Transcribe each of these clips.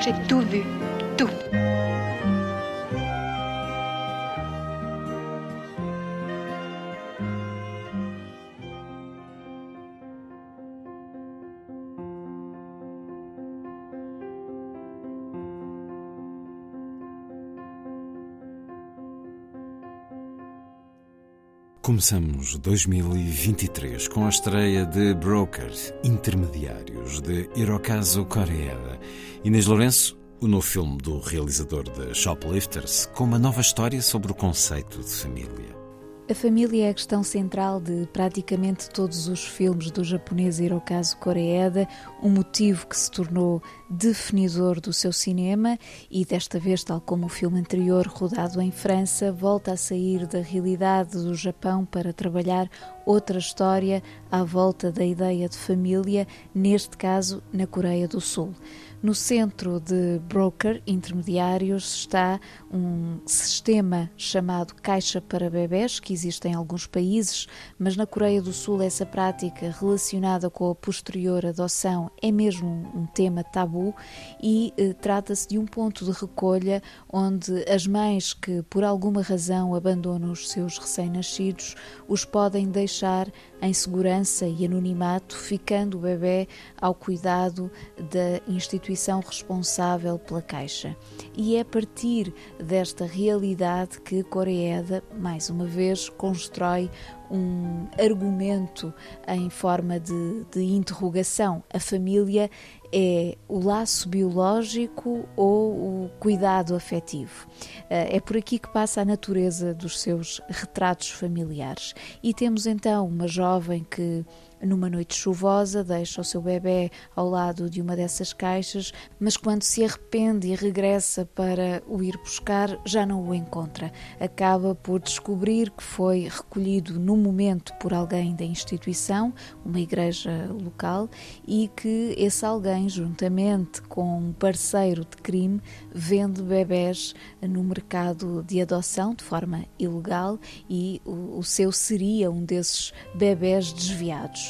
J'ai tout vu. Tout. Começamos 2023 com a estreia de Broker, Intermediários, de Hirokazu Koreeda. Inês Lourenço, o novo filme do realizador de Shoplifters, com uma nova história sobre o conceito de família. A família é a questão central de praticamente todos os filmes do japonês Hirokazu Koreeda, um motivo que se tornou definidor do seu cinema e desta vez, tal como o filme anterior rodado em França, volta a sair da realidade do Japão para trabalhar outra história à volta da ideia de família, neste caso na Coreia do Sul. No centro de broker intermediários está um sistema chamado caixa para bebés, que existe em alguns países, mas na Coreia do Sul essa prática relacionada com a posterior adoção é mesmo um tema tabu e eh, trata-se de um ponto de recolha onde as mães que por alguma razão abandonam os seus recém-nascidos os podem deixar em segurança e anonimato, ficando o bebê ao cuidado da instituição responsável pela caixa. E é a partir desta realidade que Coreeda, mais uma vez, constrói um argumento em forma de, de interrogação. A família é o laço biológico ou o cuidado afetivo. É por aqui que passa a natureza dos seus retratos familiares. E temos então uma jovem que numa noite chuvosa, deixa o seu bebê ao lado de uma dessas caixas, mas quando se arrepende e regressa para o ir buscar, já não o encontra. Acaba por descobrir que foi recolhido no momento por alguém da instituição, uma igreja local, e que esse alguém, juntamente com um parceiro de crime, vende bebés no mercado de adoção de forma ilegal e o, o seu seria um desses bebés desviados.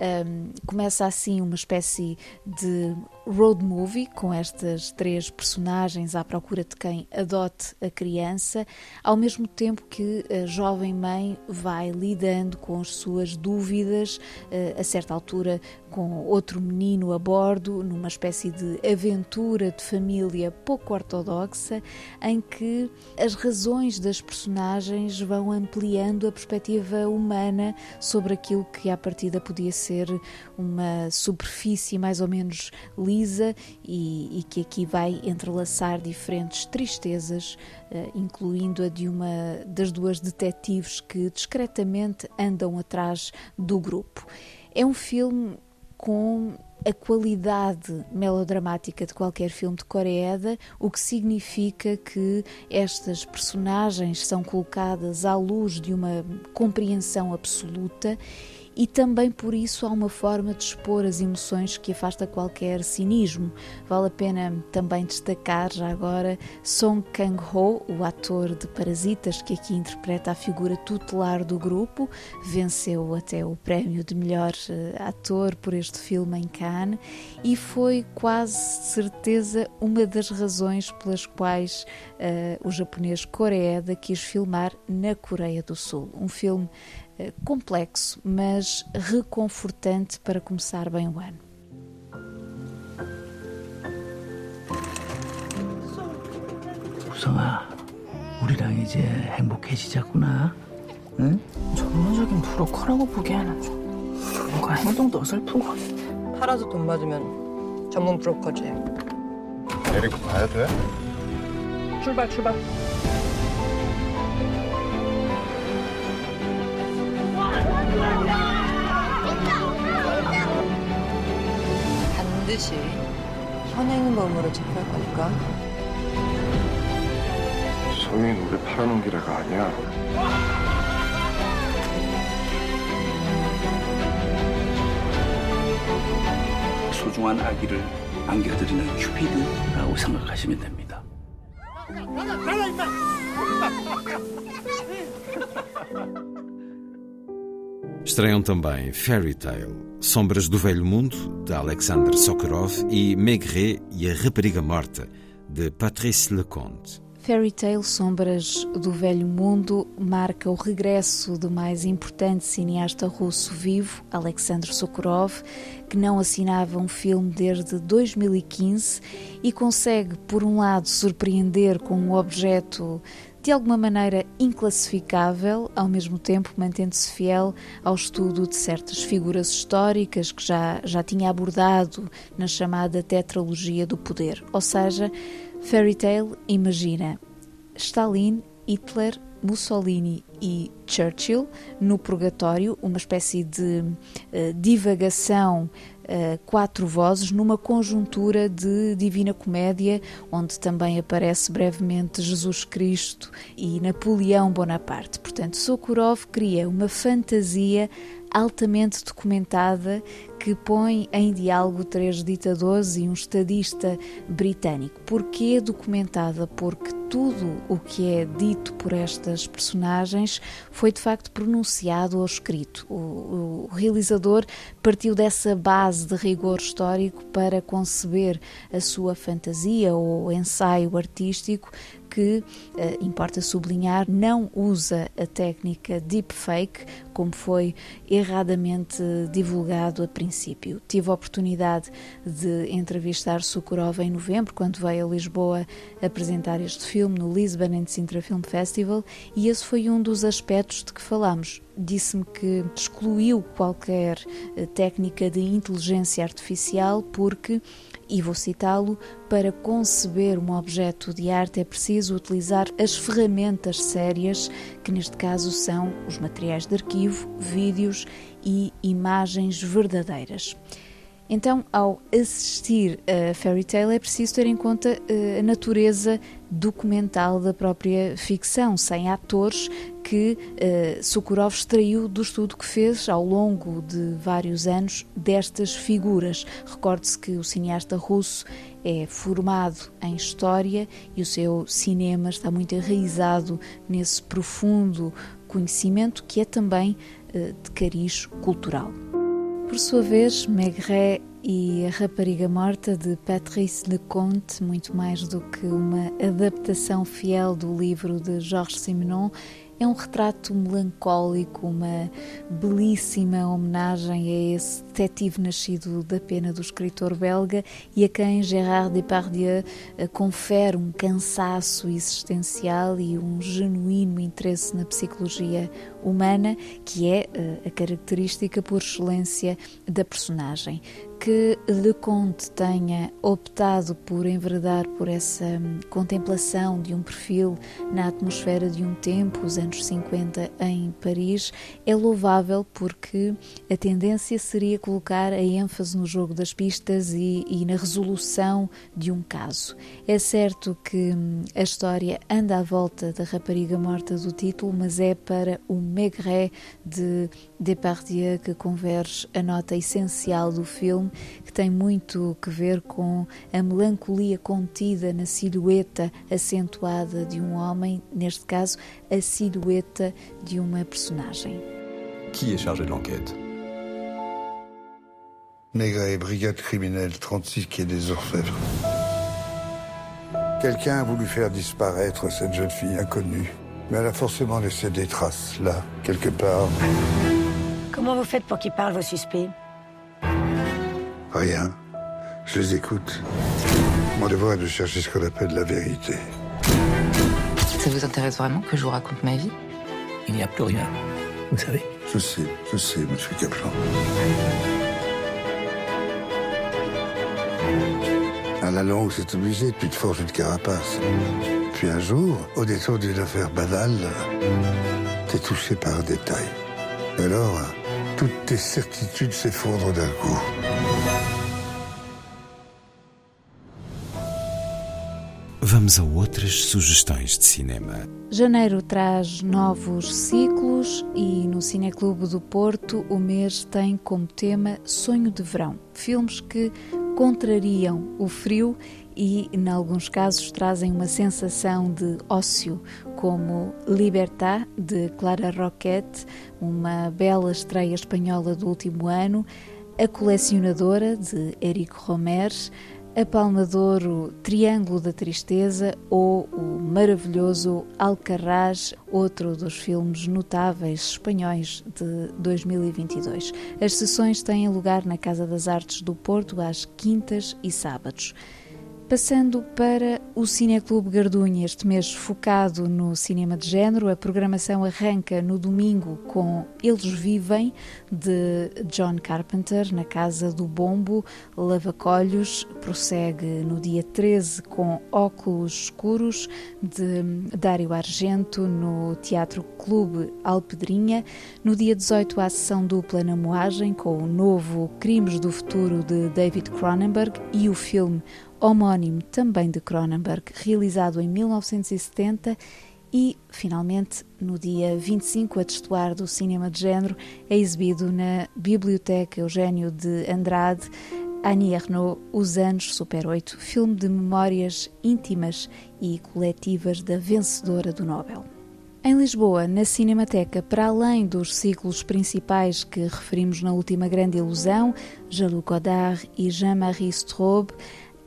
Um, começa assim uma espécie de road movie com estas três personagens à procura de quem adote a criança, ao mesmo tempo que a jovem mãe vai lidando com as suas dúvidas, uh, a certa altura com outro menino a bordo, numa espécie de aventura de família pouco ortodoxa, em que as razões das personagens vão ampliando a perspectiva humana sobre aquilo que à partida podia ser uma superfície mais ou menos lisa e, e que aqui vai entrelaçar diferentes tristezas, uh, incluindo a de uma das duas detetives que discretamente andam atrás do grupo. É um filme com a qualidade melodramática de qualquer filme de Coreeda, o que significa que estas personagens são colocadas à luz de uma compreensão absoluta e também por isso há uma forma de expor as emoções que afasta qualquer cinismo. Vale a pena também destacar já agora Song Kang-ho, o ator de Parasitas que aqui interpreta a figura tutelar do grupo, venceu até o prémio de melhor eh, ator por este filme em Cannes e foi quase certeza uma das razões pelas quais uh, o japonês Koreeda quis filmar na Coreia do Sul. Um filme complexo, mas reconfortante para começar bem o ano. 우성아, 우리랑 이제 행복해지자꾸나. 응? 전문적인 브로커라고 보기에는 좀 뭔가 행동도 어설프고 팔아서 돈 받으면 전문 브로커지. 데리고 가야 돼? 출발 출발. 아니지. 현행 범으로 체포할 거니까. 소영이 노래 팔아놓은 기라가 아니야. 소중한 아기를 안겨드리는 큐피드라고 생각하시면 됩니다. Estreiam também Fairy Tale, Sombras do Velho Mundo, de Alexander Sokurov, e Maigret e a Rapariga Morta, de Patrice Leconte. Fairy Tale Sombras do Velho Mundo marca o regresso do mais importante cineasta russo vivo, Alexander Sokurov, que não assinava um filme desde 2015 e consegue, por um lado, surpreender com um objeto de alguma maneira inclassificável, ao mesmo tempo mantendo-se fiel ao estudo de certas figuras históricas que já, já tinha abordado na chamada tetralogia do poder. Ou seja, Fairy Tale imagina Stalin, Hitler, Mussolini e Churchill no Purgatório, uma espécie de uh, divagação quatro vozes numa conjuntura de Divina Comédia, onde também aparece brevemente Jesus Cristo e Napoleão Bonaparte. Portanto, Sokurov cria uma fantasia altamente documentada que põe em diálogo três ditadores e um estadista britânico. Porquê documentada? Porque tudo o que é dito por estas personagens foi de facto pronunciado ou escrito. O, o realizador partiu dessa base de rigor histórico para conceber a sua fantasia ou ensaio artístico que, eh, importa sublinhar, não usa a técnica deepfake, como foi erradamente divulgado a princípio. Tive a oportunidade de entrevistar Sokurov em novembro, quando veio a Lisboa apresentar este filme no Lisbon and Sintra Film Festival, e esse foi um dos aspectos de que falamos. Disse-me que excluiu qualquer eh, técnica de inteligência artificial porque e vou citá-lo, para conceber um objeto de arte é preciso utilizar as ferramentas sérias, que neste caso são os materiais de arquivo, vídeos e imagens verdadeiras. Então, ao assistir a Fairy Tale, é preciso ter em conta eh, a natureza documental da própria ficção, sem atores que uh, Sokurov extraiu do estudo que fez ao longo de vários anos destas figuras. Recorde-se que o cineasta russo é formado em história e o seu cinema está muito enraizado nesse profundo conhecimento que é também uh, de cariz cultural. Por sua vez, Maigret e A Rapariga Morta de Patrice Leconte, muito mais do que uma adaptação fiel do livro de Georges Simenon, é um retrato melancólico, uma belíssima homenagem a esse detetive nascido da pena do escritor belga e a quem Gérard Depardieu eh, confere um cansaço existencial e um genuíno interesse na psicologia humana, que é eh, a característica por excelência da personagem. Que Leconte tenha optado por enveredar por essa hum, contemplação de um perfil na atmosfera de um tempo, os anos 50 em Paris, é louvável porque a tendência seria colocar a ênfase no jogo das pistas e, e na resolução de um caso. É certo que hum, a história anda à volta da rapariga morta do título, mas é para o Maigret de Depardieu que converge a nota essencial do filme que tem muito que ver com a melancolia contida na silhueta acentuada de um homem, neste caso, a silhueta de uma personagem. Qui est chargé de l'enquête Maigret, brigade criminelle 36 qui est des Orfèvres. Quelqu'un a voulu faire disparaître cette jeune fille inconnue, mais elle a forcément laissé des traces, là, quelque part. Comment vous faites pour qu'ils parlent, vos suspects? Rien. Je les écoute. Mon devoir est de chercher ce qu'on appelle la vérité. Ça vous intéresse vraiment que je vous raconte ma vie? Il n'y a plus rien, vous savez? Je sais, je sais, monsieur Kaplan. à la langue, c'est obligé, puis tu forges une carapace. Puis un jour, au détour d'une affaire banale, t'es touché par un détail. Alors, toutes tes certitudes s'effondrent d'un coup. Vamos a outras sugestões de cinema. Janeiro traz novos ciclos e no Cineclube do Porto o mês tem como tema Sonho de Verão. Filmes que contrariam o frio e, em alguns casos, trazem uma sensação de ócio, como Libertad, de Clara Roquette, uma bela estreia espanhola do último ano, A Colecionadora, de Eric Romer, A Palma de Ouro, Triângulo da Tristeza ou o maravilhoso Alcarrás, outro dos filmes notáveis espanhóis de 2022. As sessões têm lugar na Casa das Artes do Porto às quintas e sábados. Passando para o Cineclube Gardunha, este mês focado no cinema de género, a programação arranca no domingo com Eles Vivem, de John Carpenter, na Casa do Bombo, Lavacolhos, prossegue no dia 13 com Óculos Escuros, de Dário Argento, no Teatro Clube Alpedrinha, no dia 18 a sessão dupla na Moagem, com o novo Crimes do Futuro, de David Cronenberg, e o filme homónimo também de Cronenberg, realizado em 1970 e, finalmente, no dia 25, a testuar do cinema de género, é exibido na Biblioteca Eugênio de Andrade, Annie Ernaux, Os Anos Super 8, filme de memórias íntimas e coletivas da vencedora do Nobel. Em Lisboa, na Cinemateca, para além dos ciclos principais que referimos na última grande ilusão, Jean-Luc Godard e Jean-Marie Straub,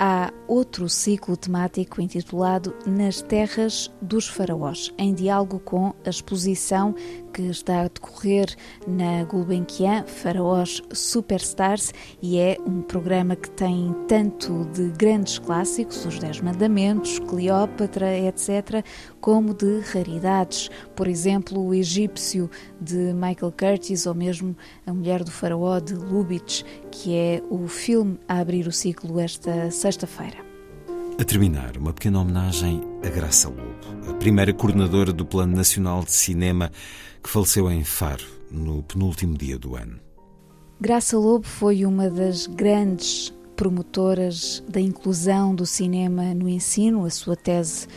há outro ciclo temático intitulado Nas Terras dos Faraós, em diálogo com a exposição que está a decorrer na Gulbenkian, Faraós Superstars, e é um programa que tem tanto de grandes clássicos, os Dez Mandamentos, Cleópatra, etc., como de raridades, por exemplo, o Egípcio de Michael Curtis ou mesmo A Mulher do Faraó de Lubitsch, que é o filme a abrir o ciclo esta sexta-feira. A terminar, uma pequena homenagem a Graça Lobo, a primeira coordenadora do Plano Nacional de Cinema que faleceu em Faro no penúltimo dia do ano. Graça Lobo foi uma das grandes promotoras da inclusão do cinema no ensino. A sua tese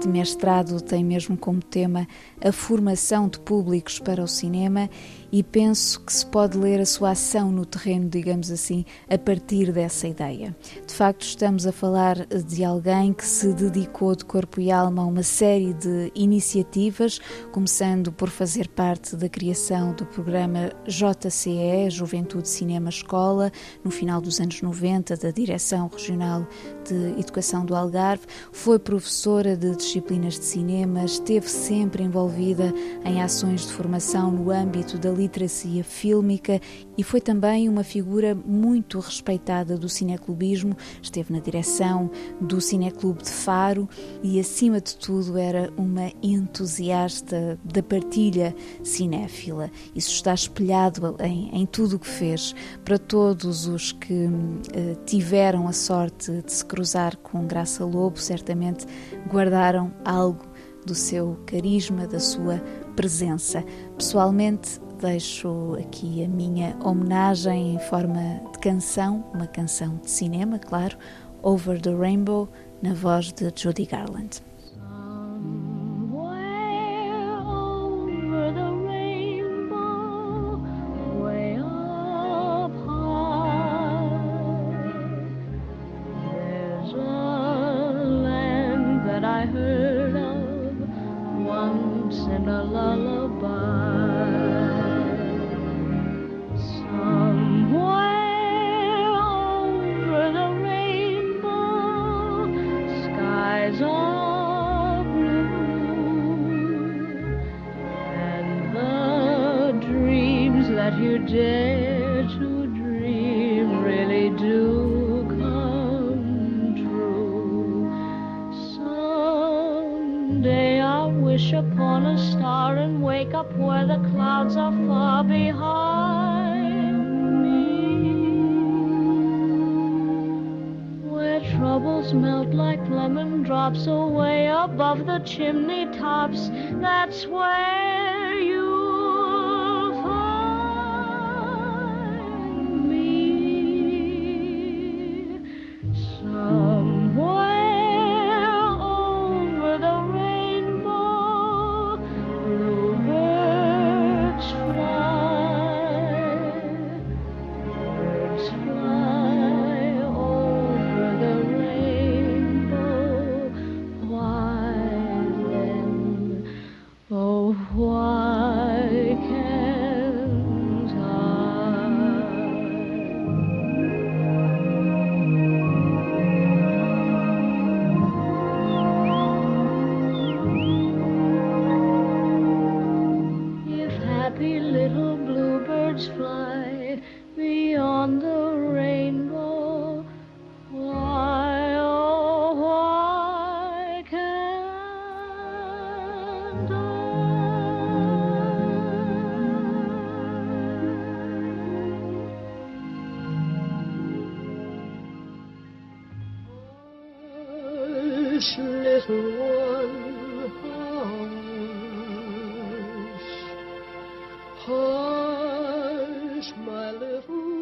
de mestrado tem mesmo como tema a formação de públicos para o cinema e penso que se pode ler a sua ação no terreno, digamos assim, a partir dessa ideia. De facto, estamos a falar de alguém que se dedicou de corpo e alma a uma série de iniciativas, começando por fazer parte da criação do programa JCE, Juventude Cinema Escola, no final dos anos 90, da Direção Regional de Educação do Algarve, foi professora de disciplinas de cinema, esteve sempre envolvida em ações de formação no âmbito da literacia fílmica e foi também uma figura muito respeitada do cineclubismo. Esteve na direção do Cineclube de Faro e, acima de tudo, era uma entusiasta da partilha cinéfila. Isso está espelhado em, em tudo o que fez. Para todos os que uh, tiveram a sorte de se cruzar com Graça Lobo, certamente guardaram algo do seu carisma, da sua presença. Pessoalmente, deixo aqui a minha homenagem em forma de canção, uma canção de cinema, claro, Over the Rainbow, na voz de Judy Garland. Smelt like lemon drops away above the chimney tops. That's where.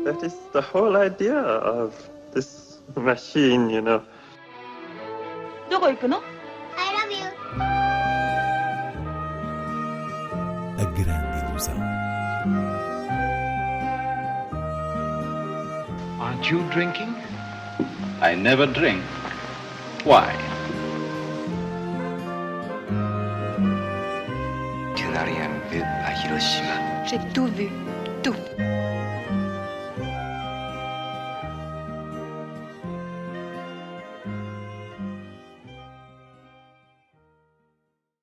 That is the whole idea of this machine, you know. どこ行くの I love you. A grande ilusão. Aren't you drinking? I never drink. Why? J'ai tout vu. Tout.